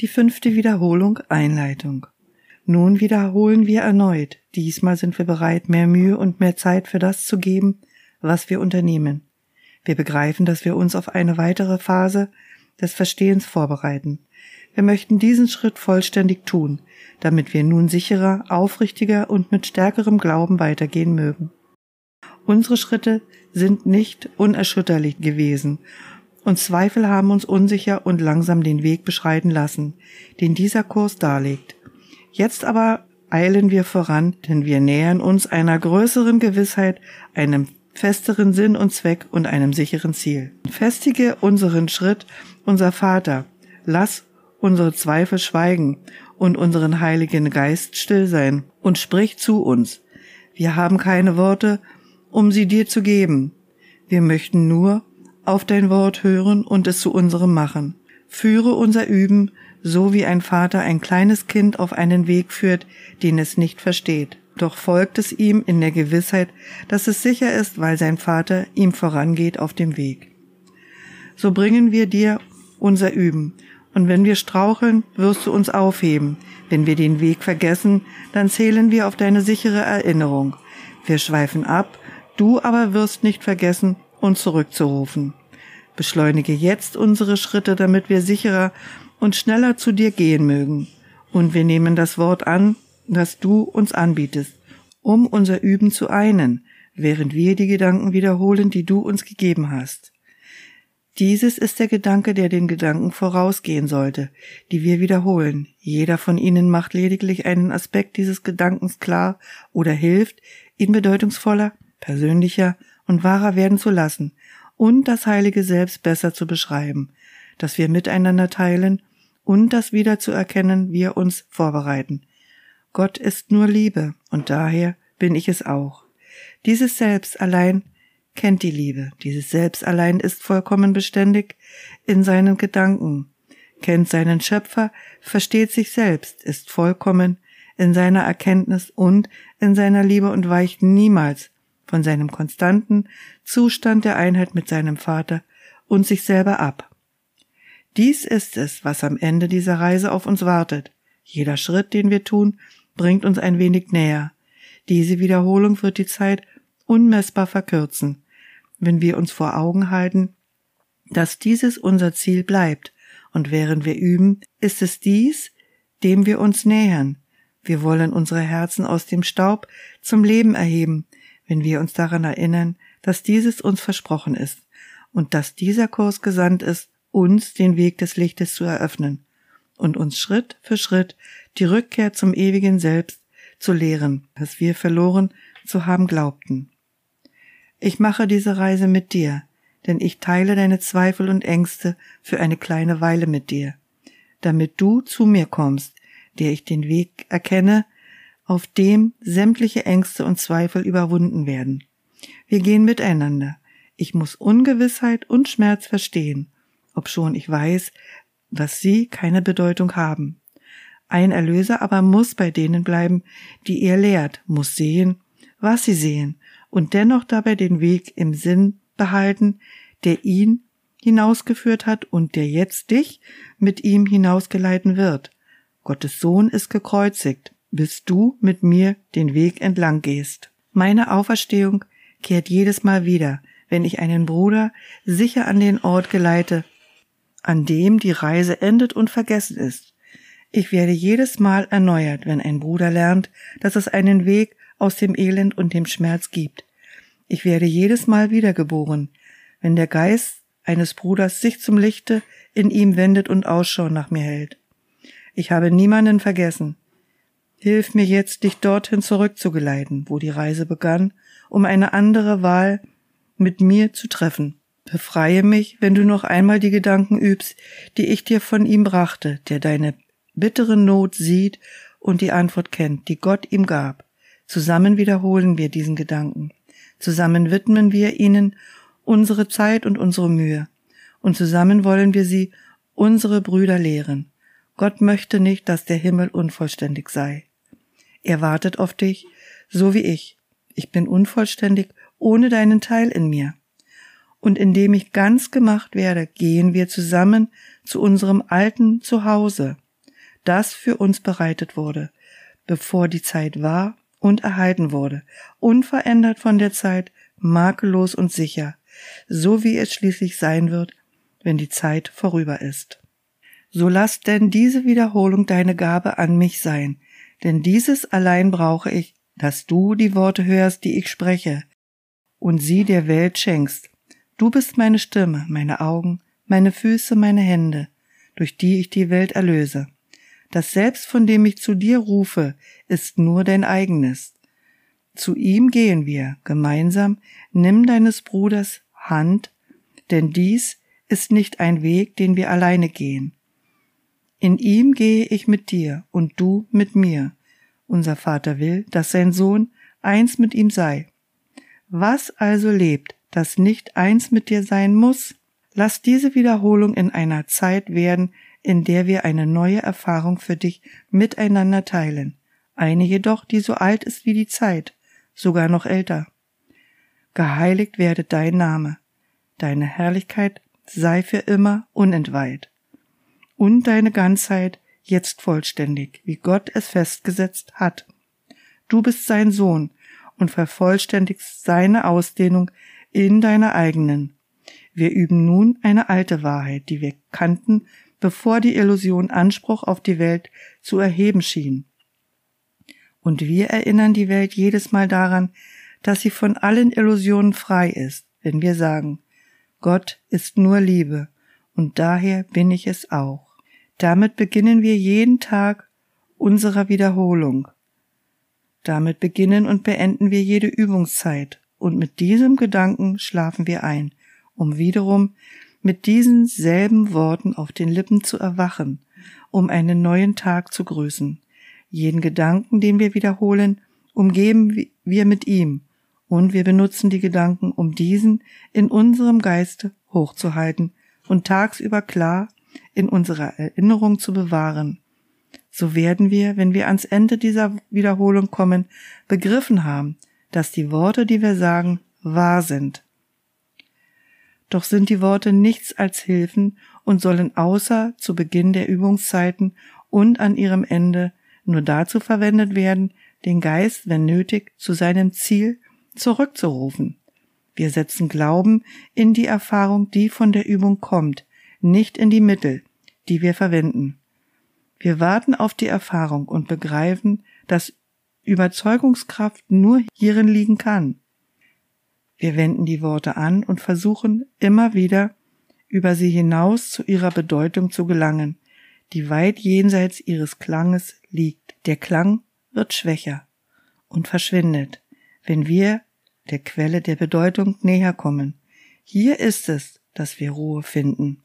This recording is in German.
Die fünfte Wiederholung Einleitung. Nun wiederholen wir erneut. Diesmal sind wir bereit, mehr Mühe und mehr Zeit für das zu geben, was wir unternehmen. Wir begreifen, dass wir uns auf eine weitere Phase des Verstehens vorbereiten. Wir möchten diesen Schritt vollständig tun, damit wir nun sicherer, aufrichtiger und mit stärkerem Glauben weitergehen mögen. Unsere Schritte sind nicht unerschütterlich gewesen und Zweifel haben uns unsicher und langsam den Weg beschreiten lassen, den dieser Kurs darlegt. Jetzt aber eilen wir voran, denn wir nähern uns einer größeren Gewissheit, einem festeren Sinn und Zweck und einem sicheren Ziel. Festige unseren Schritt, unser Vater, lass unsere Zweifel schweigen und unseren Heiligen Geist still sein und sprich zu uns. Wir haben keine Worte, um sie dir zu geben. Wir möchten nur auf dein Wort hören und es zu unserem machen. Führe unser Üben, so wie ein Vater ein kleines Kind auf einen Weg führt, den es nicht versteht. Doch folgt es ihm in der Gewissheit, dass es sicher ist, weil sein Vater ihm vorangeht auf dem Weg. So bringen wir dir unser Üben, und wenn wir straucheln, wirst du uns aufheben. Wenn wir den Weg vergessen, dann zählen wir auf deine sichere Erinnerung. Wir schweifen ab, du aber wirst nicht vergessen, uns zurückzurufen. Beschleunige jetzt unsere Schritte, damit wir sicherer und schneller zu dir gehen mögen. Und wir nehmen das Wort an, das du uns anbietest, um unser Üben zu einen, während wir die Gedanken wiederholen, die du uns gegeben hast. Dieses ist der Gedanke, der den Gedanken vorausgehen sollte, die wir wiederholen. Jeder von ihnen macht lediglich einen Aspekt dieses Gedankens klar oder hilft, ihn bedeutungsvoller, persönlicher und wahrer werden zu lassen und das heilige Selbst besser zu beschreiben, das wir miteinander teilen und das wieder zu erkennen wir uns vorbereiten. Gott ist nur Liebe und daher bin ich es auch. Dieses Selbst allein kennt die Liebe. Dieses Selbst allein ist vollkommen beständig in seinen Gedanken, kennt seinen Schöpfer, versteht sich selbst, ist vollkommen in seiner Erkenntnis und in seiner Liebe und weicht niemals von seinem konstanten Zustand der Einheit mit seinem Vater und sich selber ab. Dies ist es, was am Ende dieser Reise auf uns wartet. Jeder Schritt, den wir tun, bringt uns ein wenig näher. Diese Wiederholung wird die Zeit unmessbar verkürzen, wenn wir uns vor Augen halten, dass dieses unser Ziel bleibt, und während wir üben, ist es dies, dem wir uns nähern. Wir wollen unsere Herzen aus dem Staub zum Leben erheben, wenn wir uns daran erinnern, dass dieses uns versprochen ist und dass dieser Kurs gesandt ist, uns den Weg des Lichtes zu eröffnen und uns Schritt für Schritt die Rückkehr zum ewigen Selbst zu lehren, das wir verloren zu haben glaubten. Ich mache diese Reise mit dir, denn ich teile deine Zweifel und Ängste für eine kleine Weile mit dir, damit du zu mir kommst, der ich den Weg erkenne, auf dem sämtliche Ängste und Zweifel überwunden werden. Wir gehen miteinander. Ich muss Ungewissheit und Schmerz verstehen, obschon ich weiß, dass sie keine Bedeutung haben. Ein Erlöser aber muss bei denen bleiben, die er lehrt, muss sehen, was sie sehen und dennoch dabei den Weg im Sinn behalten, der ihn hinausgeführt hat und der jetzt dich mit ihm hinausgeleiten wird. Gottes Sohn ist gekreuzigt, bis du mit mir den Weg entlang gehst. Meine Auferstehung kehrt jedes Mal wieder, wenn ich einen Bruder sicher an den Ort geleite, an dem die Reise endet und vergessen ist. Ich werde jedes Mal erneuert, wenn ein Bruder lernt, dass es einen Weg aus dem Elend und dem Schmerz gibt. Ich werde jedes Mal wiedergeboren, wenn der Geist eines Bruders sich zum Lichte in ihm wendet und Ausschau nach mir hält. Ich habe niemanden vergessen. Hilf mir jetzt, dich dorthin zurückzugeleiten, wo die Reise begann, um eine andere Wahl mit mir zu treffen. Befreie mich, wenn du noch einmal die Gedanken übst, die ich dir von ihm brachte, der deine bittere Not sieht und die Antwort kennt, die Gott ihm gab. Zusammen wiederholen wir diesen Gedanken. Zusammen widmen wir ihnen unsere Zeit und unsere Mühe. Und zusammen wollen wir sie, unsere Brüder, lehren. Gott möchte nicht, dass der Himmel unvollständig sei. Er wartet auf dich, so wie ich. Ich bin unvollständig ohne deinen Teil in mir. Und indem ich ganz gemacht werde, gehen wir zusammen zu unserem alten Zuhause. das für uns bereitet wurde, bevor die Zeit war und erhalten wurde, unverändert von der Zeit, makellos und sicher, so wie es schließlich sein wird, wenn die Zeit vorüber ist. So lass denn diese Wiederholung deine Gabe an mich sein, denn dieses allein brauche ich, dass du die Worte hörst, die ich spreche, und sie der Welt schenkst. Du bist meine Stimme, meine Augen, meine Füße, meine Hände, durch die ich die Welt erlöse. Das Selbst, von dem ich zu dir rufe, ist nur dein eigenes. Zu ihm gehen wir gemeinsam, nimm deines Bruders Hand, denn dies ist nicht ein Weg, den wir alleine gehen. In ihm gehe ich mit dir und du mit mir. Unser Vater will, dass sein Sohn eins mit ihm sei. Was also lebt, das nicht eins mit dir sein muss? Lass diese Wiederholung in einer Zeit werden, in der wir eine neue Erfahrung für dich miteinander teilen, eine jedoch, die so alt ist wie die Zeit, sogar noch älter. Geheiligt werde dein Name, deine Herrlichkeit sei für immer unentweiht, und deine Ganzheit jetzt vollständig, wie Gott es festgesetzt hat. Du bist sein Sohn und vervollständigst seine Ausdehnung in deiner eigenen. Wir üben nun eine alte Wahrheit, die wir kannten, bevor die Illusion Anspruch auf die Welt zu erheben schien. Und wir erinnern die Welt jedes Mal daran, dass sie von allen Illusionen frei ist, wenn wir sagen, Gott ist nur Liebe, und daher bin ich es auch. Damit beginnen wir jeden Tag unserer Wiederholung. Damit beginnen und beenden wir jede Übungszeit, und mit diesem Gedanken schlafen wir ein, um wiederum mit diesen selben Worten auf den Lippen zu erwachen, um einen neuen Tag zu grüßen. Jeden Gedanken, den wir wiederholen, umgeben wir mit ihm, und wir benutzen die Gedanken, um diesen in unserem Geiste hochzuhalten und tagsüber klar in unserer Erinnerung zu bewahren. So werden wir, wenn wir ans Ende dieser Wiederholung kommen, begriffen haben, dass die Worte, die wir sagen, wahr sind. Doch sind die Worte nichts als Hilfen und sollen außer zu Beginn der Übungszeiten und an ihrem Ende nur dazu verwendet werden, den Geist, wenn nötig, zu seinem Ziel zurückzurufen. Wir setzen Glauben in die Erfahrung, die von der Übung kommt, nicht in die Mittel, die wir verwenden. Wir warten auf die Erfahrung und begreifen, dass Überzeugungskraft nur hierin liegen kann. Wir wenden die Worte an und versuchen immer wieder über sie hinaus zu ihrer Bedeutung zu gelangen, die weit jenseits ihres Klanges liegt. Der Klang wird schwächer und verschwindet, wenn wir der Quelle der Bedeutung näher kommen. Hier ist es, dass wir Ruhe finden.